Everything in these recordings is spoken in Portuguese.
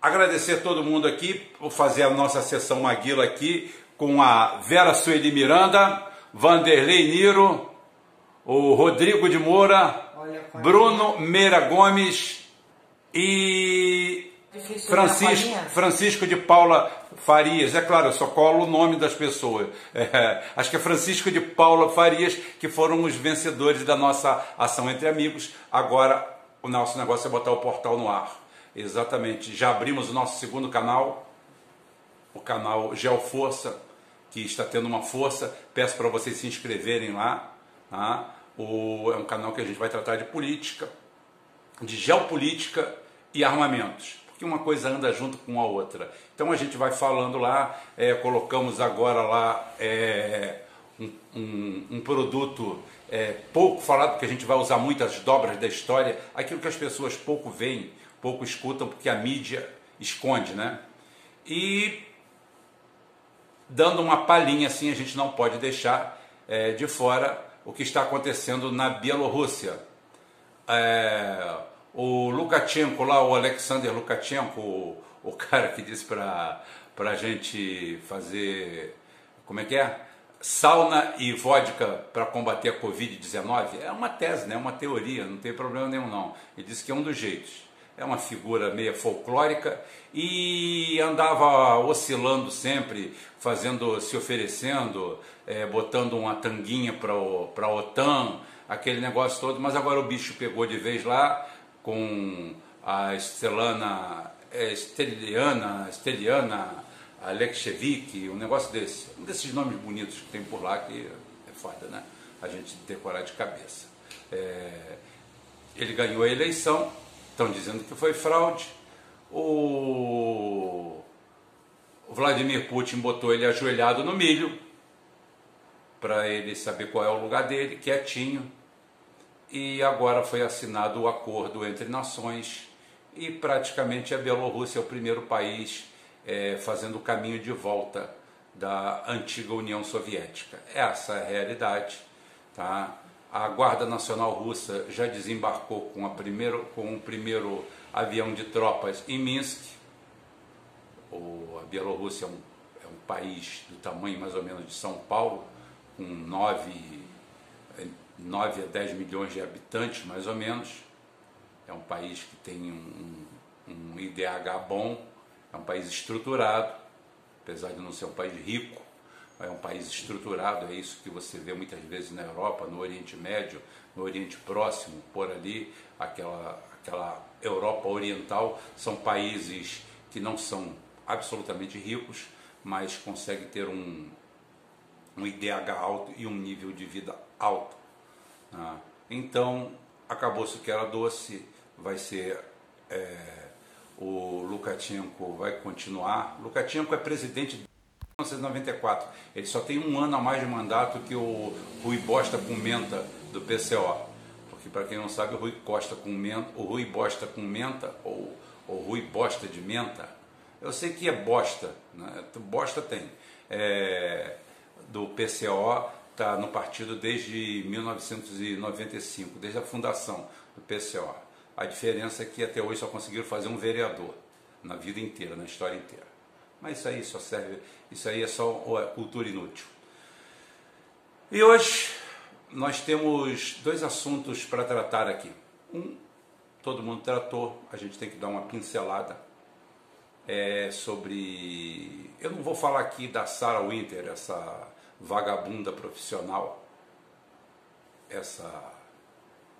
agradecer todo mundo aqui por fazer a nossa sessão Maguila aqui com a Vera Sueli Miranda, Vanderlei Niro, o Rodrigo de Moura, Bruno Meira Gomes e Francisco, Francisco de Paula Farias. É claro, eu só colo o nome das pessoas. É, acho que é Francisco de Paula Farias que foram os vencedores da nossa ação entre amigos. Agora o nosso negócio é botar o portal no ar. Exatamente. Já abrimos o nosso segundo canal, o canal Geoforça, que está tendo uma força. Peço para vocês se inscreverem lá. Tá? O, é um canal que a gente vai tratar de política, de geopolítica e armamentos. Porque uma coisa anda junto com a outra. Então a gente vai falando lá, é, colocamos agora lá é, um, um, um, produto é, pouco falado, porque a gente vai usar muitas dobras da história, aquilo que as pessoas pouco veem, pouco escutam, porque a mídia esconde, né? E dando uma palhinha assim, a gente não pode deixar é, de fora o que está acontecendo na Bielorrússia. É, o Lukashenko lá, o Alexander Lukashenko, o, o cara que disse para a gente fazer, como é que é? Sauna e vodka para combater a Covid-19 é uma tese, né? é uma teoria, não tem problema nenhum não. Ele disse que é um dos jeitos é uma figura meio folclórica e andava oscilando sempre, fazendo, se oferecendo, é, botando uma tanguinha para a OTAN, aquele negócio todo, mas agora o bicho pegou de vez lá com a Estelana, é, Esteliana, Esteliana Alexevic, um negócio desse, um desses nomes bonitos que tem por lá que é foda, né? A gente decorar de cabeça. É, ele ganhou a eleição, Estão dizendo que foi fraude. O Vladimir Putin botou ele ajoelhado no milho para ele saber qual é o lugar dele, quietinho. E agora foi assinado o acordo entre nações e praticamente a Bielorrússia é o primeiro país é, fazendo o caminho de volta da antiga União Soviética. Essa é a realidade. Tá? A Guarda Nacional Russa já desembarcou com, a primeiro, com o primeiro avião de tropas em Minsk. O, a Bielorrússia é um, é um país do tamanho mais ou menos de São Paulo, com 9, 9 a 10 milhões de habitantes, mais ou menos. É um país que tem um, um IDH bom, é um país estruturado, apesar de não ser um país rico, é um país estruturado, é isso que você vê muitas vezes na Europa, no Oriente Médio, no Oriente Próximo, por ali, aquela, aquela Europa Oriental, são países que não são absolutamente ricos, mas conseguem ter um, um IDH alto e um nível de vida alto. Né? Então, acabou-se que era doce, vai ser. É, o Lukashenko vai continuar. Lukashenko é presidente 1994. Ele só tem um ano a mais de mandato que o Rui Bosta com menta do PCO. Porque para quem não sabe, o Rui Costa com menta, o Rui Bosta com menta ou o Rui Bosta de menta. Eu sei que é bosta, né? bosta tem. É, do PCO está no partido desde 1995, desde a fundação do PCO. A diferença é que até hoje só conseguiram fazer um vereador na vida inteira, na história inteira. Mas isso aí só serve, isso aí é só cultura inútil. E hoje nós temos dois assuntos para tratar aqui. Um, todo mundo tratou, a gente tem que dar uma pincelada é, sobre. Eu não vou falar aqui da Sarah Winter, essa vagabunda profissional, essa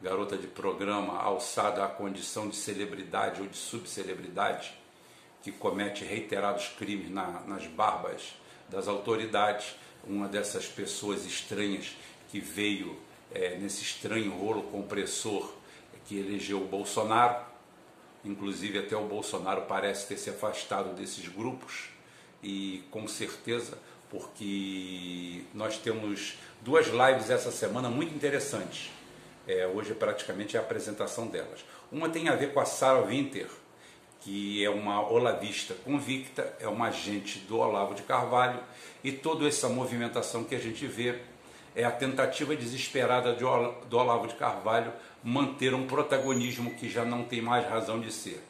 garota de programa alçada à condição de celebridade ou de subcelebridade que comete reiterados crimes na, nas barbas das autoridades, uma dessas pessoas estranhas que veio é, nesse estranho rolo compressor que elegeu o Bolsonaro, inclusive até o Bolsonaro parece ter se afastado desses grupos e com certeza porque nós temos duas lives essa semana muito interessantes. É, hoje é praticamente a apresentação delas. Uma tem a ver com a Sarah Winter, que é uma olavista convicta, é uma agente do Olavo de Carvalho, e toda essa movimentação que a gente vê é a tentativa desesperada do Olavo de Carvalho manter um protagonismo que já não tem mais razão de ser.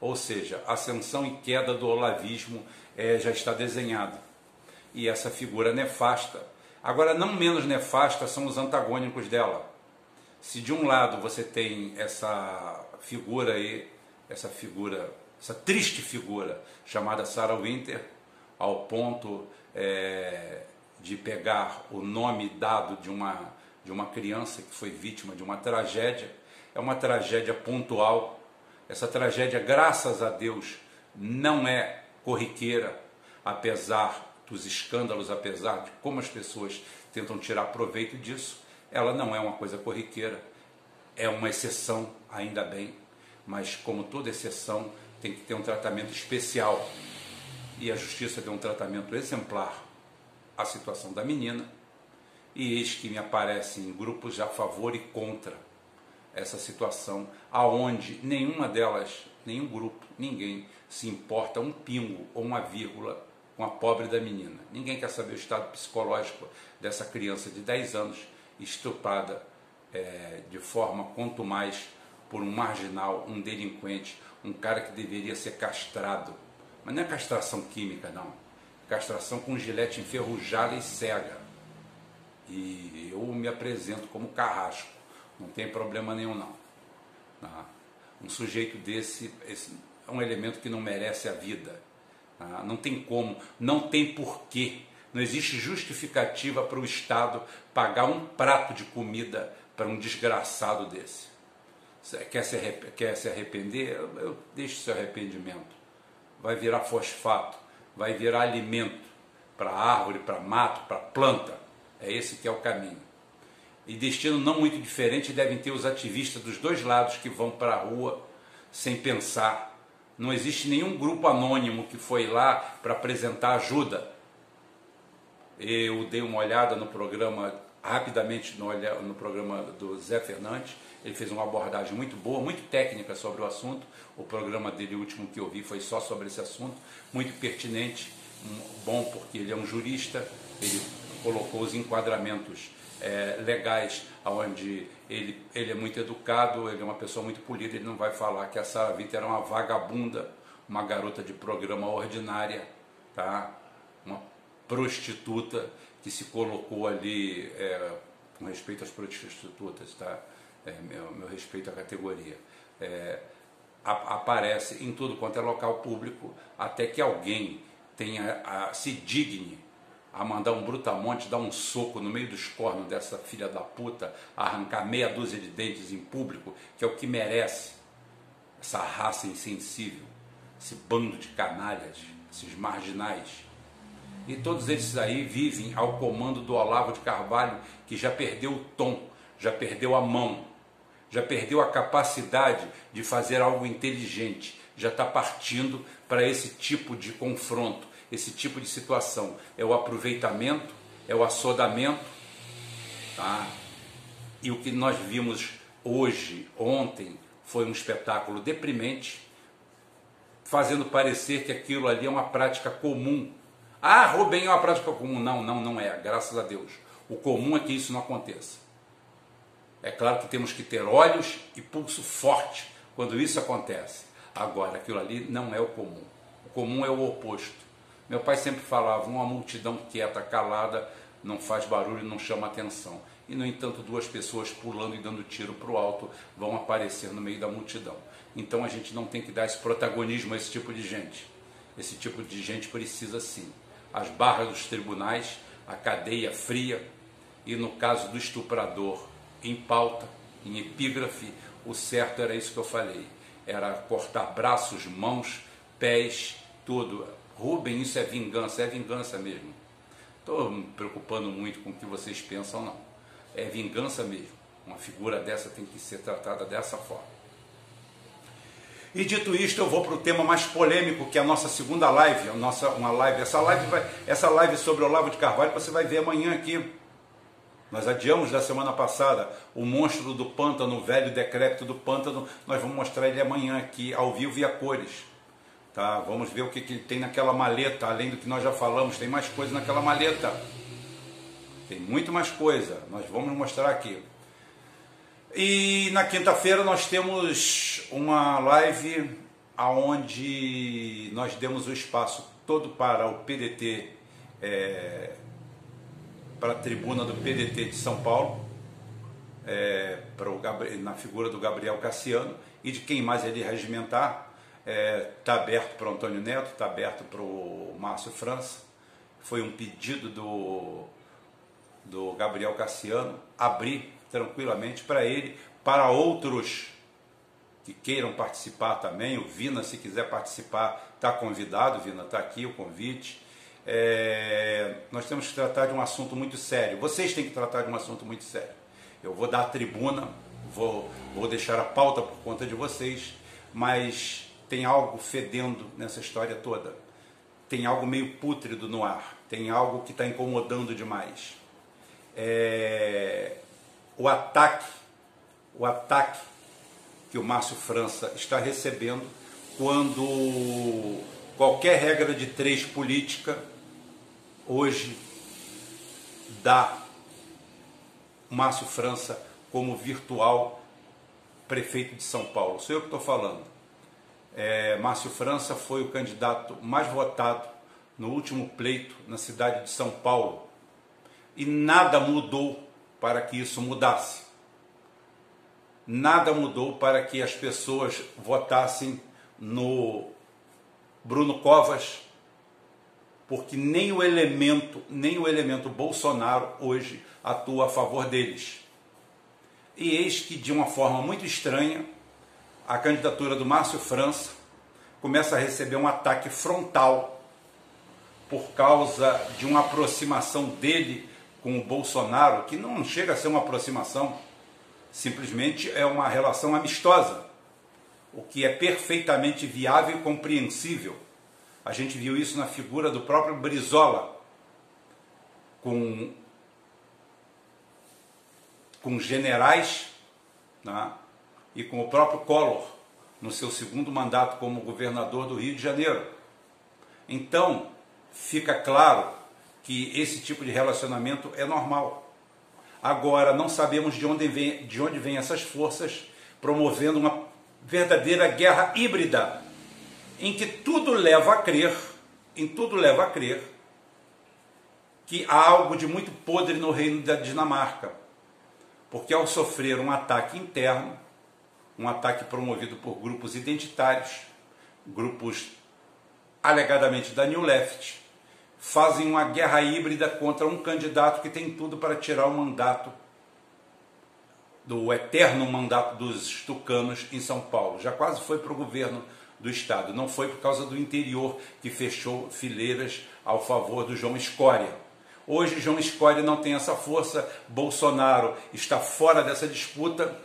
Ou seja, ascensão e queda do olavismo é, já está desenhado. E essa figura nefasta. Agora, não menos nefasta são os antagônicos dela. Se de um lado você tem essa figura aí, essa figura, essa triste figura chamada Sarah Winter, ao ponto é, de pegar o nome dado de uma, de uma criança que foi vítima de uma tragédia, é uma tragédia pontual. Essa tragédia, graças a Deus, não é corriqueira, apesar dos escândalos, apesar de como as pessoas tentam tirar proveito disso, ela não é uma coisa corriqueira, é uma exceção, ainda bem, mas como toda exceção, tem que ter um tratamento especial. E a justiça deu um tratamento exemplar à situação da menina, e eis que me aparecem grupos a favor e contra essa situação, aonde nenhuma delas, nenhum grupo, ninguém se importa um pingo ou uma vírgula com a pobre da menina. Ninguém quer saber o estado psicológico dessa criança de 10 anos estuprada é, de forma quanto mais por um marginal, um delinquente, um cara que deveria ser castrado. Mas não é castração química, não. Castração com gilete enferrujada e cega. E eu me apresento como carrasco. Não tem problema nenhum, não. Tá? Um sujeito desse é um elemento que não merece a vida. Tá? Não tem como, não tem porquê. Não existe justificativa para o Estado pagar um prato de comida para um desgraçado desse. Quer se, quer se arrepender? Eu, deixo seu arrependimento. Vai virar fosfato, vai virar alimento para árvore, para mato, para planta. É esse que é o caminho. E destino não muito diferente devem ter os ativistas dos dois lados que vão para a rua sem pensar. Não existe nenhum grupo anônimo que foi lá para apresentar ajuda. Eu dei uma olhada no programa rapidamente no, no programa do Zé Fernandes. Ele fez uma abordagem muito boa, muito técnica sobre o assunto. O programa dele, o último que eu vi, foi só sobre esse assunto, muito pertinente, bom porque ele é um jurista, ele colocou os enquadramentos é, legais, onde ele, ele é muito educado, ele é uma pessoa muito polida, ele não vai falar que a Sara Vita era uma vagabunda, uma garota de programa ordinária, tá? uma prostituta que se colocou ali é, com respeito às prostitutas, tá? É, meu, meu, respeito à categoria. É, a, aparece em tudo quanto é local público, até que alguém tenha a, se digne a mandar um brutamonte, dar um soco no meio dos cornos dessa filha da puta, arrancar meia dúzia de dentes em público, que é o que merece essa raça insensível, esse bando de canalhas, esses marginais e todos esses aí vivem ao comando do Olavo de Carvalho, que já perdeu o tom, já perdeu a mão, já perdeu a capacidade de fazer algo inteligente, já está partindo para esse tipo de confronto, esse tipo de situação. É o aproveitamento, é o assodamento, tá? E o que nós vimos hoje, ontem, foi um espetáculo deprimente, fazendo parecer que aquilo ali é uma prática comum ah, Rubem é uma prática comum. Não, não, não é, graças a Deus. O comum é que isso não aconteça. É claro que temos que ter olhos e pulso forte quando isso acontece. Agora, aquilo ali não é o comum. O comum é o oposto. Meu pai sempre falava: uma multidão quieta, calada, não faz barulho, não chama atenção. E, no entanto, duas pessoas pulando e dando tiro para o alto vão aparecer no meio da multidão. Então a gente não tem que dar esse protagonismo a esse tipo de gente. Esse tipo de gente precisa sim as barras dos tribunais, a cadeia fria e, no caso do estuprador, em pauta, em epígrafe, o certo era isso que eu falei: era cortar braços, mãos, pés, tudo. Rubem, isso é vingança, é vingança mesmo. Estou me preocupando muito com o que vocês pensam, não. É vingança mesmo. Uma figura dessa tem que ser tratada dessa forma. E dito isto, eu vou para o tema mais polêmico, que é a nossa segunda live, a nossa, uma live. Essa live, vai, essa live sobre o Olavo de Carvalho você vai ver amanhã aqui. Nós adiamos da semana passada o monstro do pântano, o velho decrépito do pântano. Nós vamos mostrar ele amanhã aqui, ao vivo e a cores. Tá? Vamos ver o que, que tem naquela maleta, além do que nós já falamos. Tem mais coisa naquela maleta. Tem muito mais coisa. Nós vamos mostrar aqui. E na quinta-feira nós temos uma live aonde nós demos o espaço todo para o PDT, é, para a tribuna do PDT de São Paulo, é, para o na figura do Gabriel Cassiano e de quem mais ele regimentar. Está é, tá aberto para o Antônio Neto, está aberto para o Márcio França. Foi um pedido do, do Gabriel Cassiano abrir tranquilamente para ele, para outros que queiram participar também. O Vina, se quiser participar, está convidado. Vina, está aqui o convite. É, nós temos que tratar de um assunto muito sério. Vocês têm que tratar de um assunto muito sério. Eu vou dar a tribuna, vou, vou deixar a pauta por conta de vocês, mas tem algo fedendo nessa história toda. Tem algo meio pútrido no ar. Tem algo que está incomodando demais. É, o ataque, o ataque que o Márcio França está recebendo quando qualquer regra de três política hoje dá Márcio França como virtual prefeito de São Paulo. Sou eu que estou falando. É, Márcio França foi o candidato mais votado no último pleito na cidade de São Paulo. E nada mudou para que isso mudasse. Nada mudou para que as pessoas votassem no Bruno Covas, porque nem o elemento, nem o elemento Bolsonaro hoje atua a favor deles. E eis que, de uma forma muito estranha, a candidatura do Márcio França começa a receber um ataque frontal por causa de uma aproximação dele com o Bolsonaro, que não chega a ser uma aproximação, simplesmente é uma relação amistosa, o que é perfeitamente viável e compreensível. A gente viu isso na figura do próprio Brizola, com com generais né, e com o próprio Collor no seu segundo mandato como governador do Rio de Janeiro. Então, fica claro que esse tipo de relacionamento é normal. Agora, não sabemos de onde vem, de onde vem essas forças promovendo uma verdadeira guerra híbrida, em que tudo leva a crer, em tudo leva a crer, que há algo de muito podre no reino da Dinamarca porque ao sofrer um ataque interno, um ataque promovido por grupos identitários, grupos alegadamente da New Left, fazem uma guerra híbrida contra um candidato que tem tudo para tirar o mandato do eterno mandato dos tucanos em São Paulo. Já quase foi para o governo do estado. Não foi por causa do interior que fechou fileiras ao favor do João Escória. Hoje João Scori não tem essa força, Bolsonaro está fora dessa disputa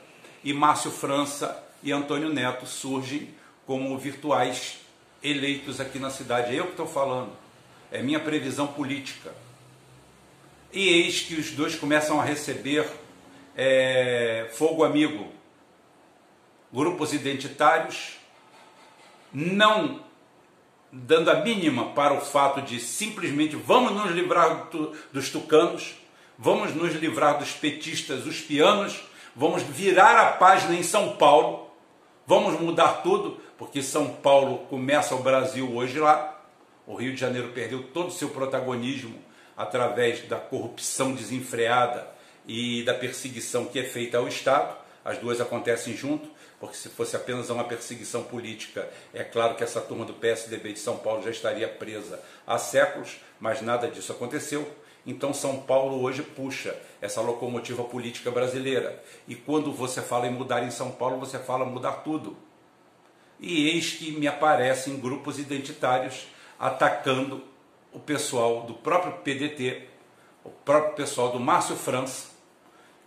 e Márcio França e Antônio Neto surgem como virtuais eleitos aqui na cidade. É eu que estou falando, é minha previsão política. E eis que os dois começam a receber é, fogo amigo. Grupos identitários não dando a mínima para o fato de simplesmente vamos nos livrar dos tucanos, vamos nos livrar dos petistas, os pianos, vamos virar a página em São Paulo, vamos mudar tudo, porque São Paulo começa o Brasil hoje lá. O Rio de Janeiro perdeu todo o seu protagonismo através da corrupção desenfreada e da perseguição que é feita ao Estado. As duas acontecem junto porque se fosse apenas uma perseguição política, é claro que essa turma do PSDB de São Paulo já estaria presa há séculos, mas nada disso aconteceu. Então São Paulo hoje puxa essa locomotiva política brasileira. E quando você fala em mudar em São Paulo, você fala mudar tudo. E eis que me aparecem grupos identitários atacando o pessoal do próprio PDT, o próprio pessoal do Márcio França,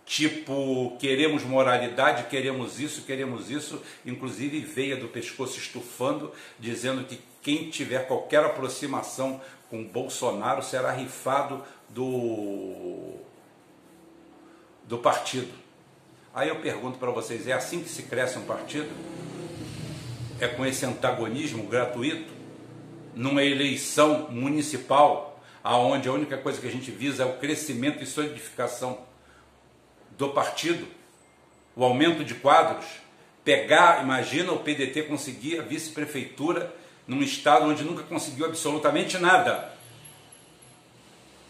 tipo queremos moralidade, queremos isso, queremos isso, inclusive veia do pescoço estufando, dizendo que quem tiver qualquer aproximação com Bolsonaro será rifado do, do partido. Aí eu pergunto para vocês: é assim que se cresce um partido? É com esse antagonismo gratuito? Numa eleição municipal, aonde a única coisa que a gente visa é o crescimento e solidificação do partido, o aumento de quadros, pegar, imagina o PDT conseguir a vice-prefeitura num estado onde nunca conseguiu absolutamente nada.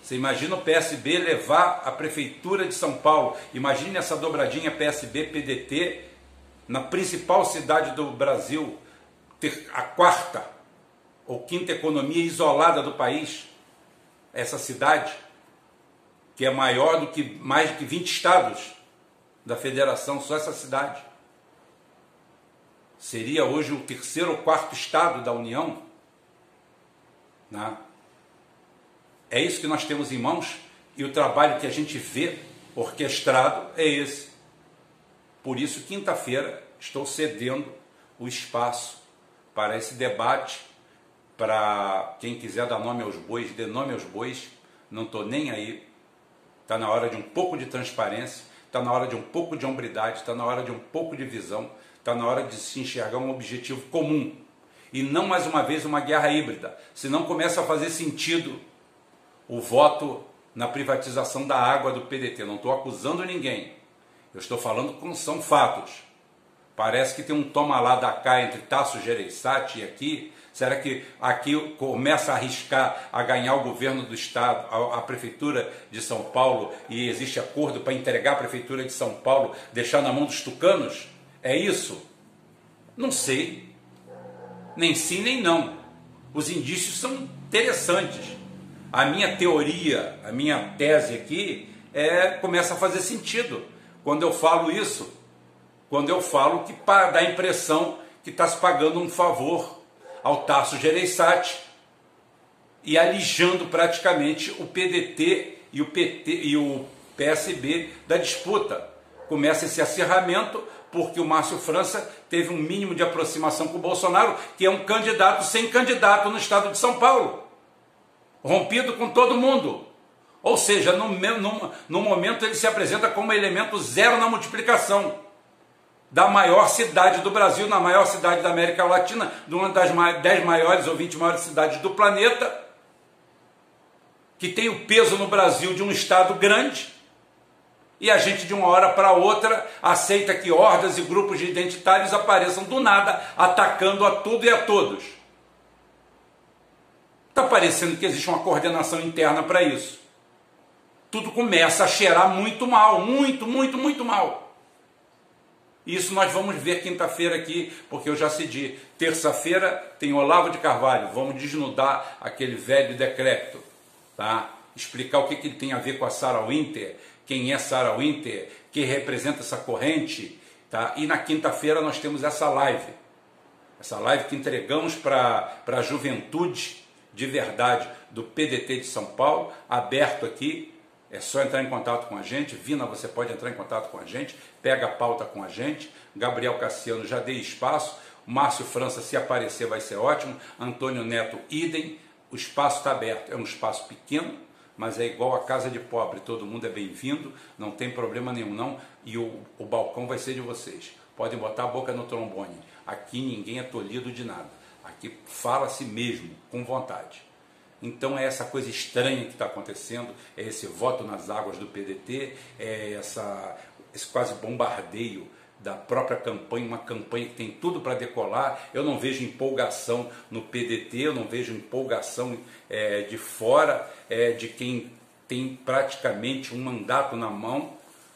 Você imagina o PSB levar a prefeitura de São Paulo, imagine essa dobradinha PSB-PDT na principal cidade do Brasil, a quarta ou quinta economia isolada do país, essa cidade, que é maior do que mais de 20 estados da federação, só essa cidade. Seria hoje o terceiro ou quarto estado da União. Né? É isso que nós temos em mãos e o trabalho que a gente vê orquestrado é esse. Por isso, quinta-feira, estou cedendo o espaço para esse debate, para quem quiser dar nome aos bois, dê nome aos bois, não estou nem aí. Está na hora de um pouco de transparência, está na hora de um pouco de hombridade, está na hora de um pouco de visão, está na hora de se enxergar um objetivo comum. E não mais uma vez uma guerra híbrida, senão começa a fazer sentido o voto na privatização da água do PDT. Não estou acusando ninguém, eu estou falando como são fatos. Parece que tem um toma lá da cá entre Tasso Gereissati e aqui. Será que aqui começa a arriscar a ganhar o governo do estado, a, a prefeitura de São Paulo e existe acordo para entregar a prefeitura de São Paulo, deixar na mão dos tucanos? É isso? Não sei. Nem sim nem não. Os indícios são interessantes. A minha teoria, a minha tese aqui é começa a fazer sentido quando eu falo isso quando eu falo que dá a impressão que está se pagando um favor ao Tasso Gereissati e alijando praticamente o PDT e o PT e o PSB da disputa. Começa esse acirramento porque o Márcio França teve um mínimo de aproximação com o Bolsonaro, que é um candidato sem candidato no estado de São Paulo, rompido com todo mundo. Ou seja, no, no, no momento ele se apresenta como elemento zero na multiplicação da maior cidade do Brasil, na maior cidade da América Latina, de uma das 10 maiores ou 20 maiores cidades do planeta, que tem o peso no Brasil de um Estado grande, e a gente de uma hora para outra aceita que hordas e grupos de identitários apareçam do nada, atacando a tudo e a todos. Está parecendo que existe uma coordenação interna para isso. Tudo começa a cheirar muito mal, muito, muito, muito mal. Isso nós vamos ver quinta-feira aqui, porque eu já cedi. Terça-feira tem Olavo de Carvalho. Vamos desnudar aquele velho decreto, tá? Explicar o que, que ele tem a ver com a Sarah Winter, quem é Sarah Winter, que representa essa corrente, tá? E na quinta-feira nós temos essa live. Essa live que entregamos para a juventude de verdade do PDT de São Paulo, aberto aqui é só entrar em contato com a gente. Vina, você pode entrar em contato com a gente. Pega a pauta com a gente. Gabriel Cassiano, já dei espaço. Márcio França, se aparecer, vai ser ótimo. Antônio Neto, idem. O espaço está aberto. É um espaço pequeno, mas é igual a casa de pobre. Todo mundo é bem-vindo. Não tem problema nenhum, não. E o, o balcão vai ser de vocês. Podem botar a boca no trombone. Aqui ninguém é tolhido de nada. Aqui fala-se mesmo, com vontade. Então é essa coisa estranha que está acontecendo, é esse voto nas águas do PDT, é essa, esse quase bombardeio da própria campanha, uma campanha que tem tudo para decolar. Eu não vejo empolgação no PDT, eu não vejo empolgação é, de fora é, de quem tem praticamente um mandato na mão,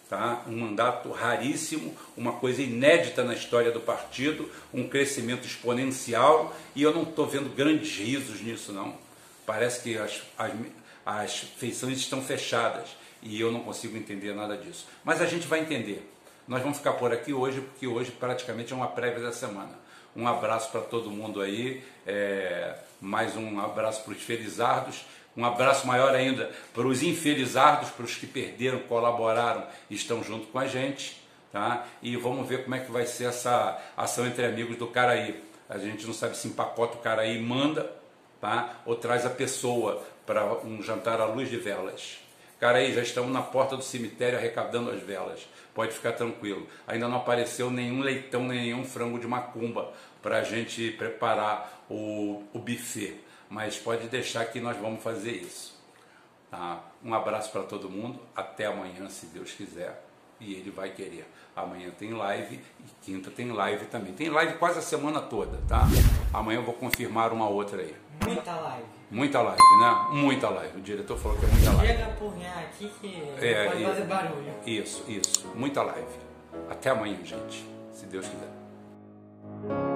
tá? um mandato raríssimo, uma coisa inédita na história do partido, um crescimento exponencial, e eu não estou vendo grandes risos nisso não. Parece que as, as, as feições estão fechadas e eu não consigo entender nada disso. Mas a gente vai entender. Nós vamos ficar por aqui hoje, porque hoje praticamente é uma prévia da semana. Um abraço para todo mundo aí, é, mais um abraço para os felizardos, um abraço maior ainda para os infelizardos, para os que perderam, colaboraram e estão junto com a gente. Tá? E vamos ver como é que vai ser essa ação entre amigos do Caraí. A gente não sabe se empacota o Caraí e manda, tá? ou traz a pessoa para um jantar à luz de velas. Cara, aí já estamos na porta do cemitério arrecadando as velas. Pode ficar tranquilo. Ainda não apareceu nenhum leitão, nenhum frango de macumba para a gente preparar o, o buffet. Mas pode deixar que nós vamos fazer isso. Tá? Um abraço para todo mundo. Até amanhã, se Deus quiser. E ele vai querer. Amanhã tem live e quinta tem live também. Tem live quase a semana toda, tá? Amanhã eu vou confirmar uma outra aí. Muita live. Muita live, né? Muita live. O diretor falou que é muita live. Chega a porrinhar aqui que é, pode fazer barulho. Isso, isso. Muita live. Até amanhã, gente. Se Deus quiser.